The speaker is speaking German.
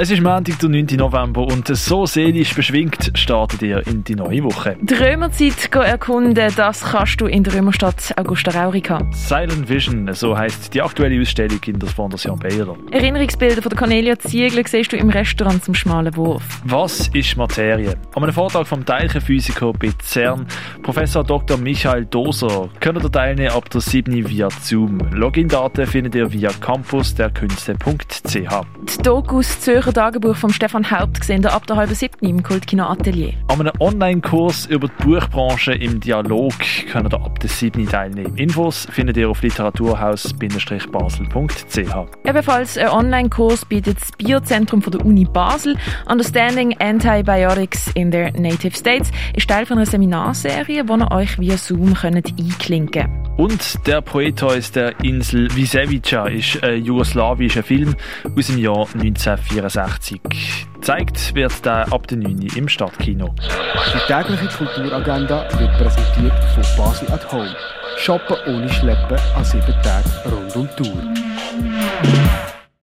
Es ist Montag, der 9. November und so seelisch beschwingt startet ihr in die neue Woche. Die Römerzeit erkunden, das kannst du in der Römerstadt Augusta Raurica. Silent Vision, so heisst die aktuelle Ausstellung in der Fondation Baylor. Erinnerungsbilder von der Cornelia Ziegler siehst du im Restaurant zum schmalen Wurf. Was ist Materie? An einem Vortrag vom Teilchenphysiker bei CERN, Professor Dr. Michael Doser, könnt ihr teilnehmen ab der 7. via Zoom. Login-Daten findet ihr via campusderkünste.ch. Die Dokus Zürcher Tagebuch von Stefan Haupt gesehen ab der halben siebten im Kultkino Atelier. An einem Online-Kurs über die Buchbranche im Dialog könnt ihr ab der 7. teilnehmen. Infos findet ihr auf literaturhaus-basel.ch. Ebenfalls ein Online-Kurs bietet das Biozentrum von der Uni Basel. Understanding Antibiotics in their Native States ist Teil von einer Seminarserie, wo ihr euch via Zoom könnt einklinken könnt. Und der Proetheus der Insel Visevica ist ein jugoslawischer Film aus dem Jahr 1964. Zeigt wird der ab der 9 im Stadtkino. Die tägliche Kulturagenda wird präsentiert von Basel at Home. Shoppen ohne Schleppen an sieben Tagen rund um Tour.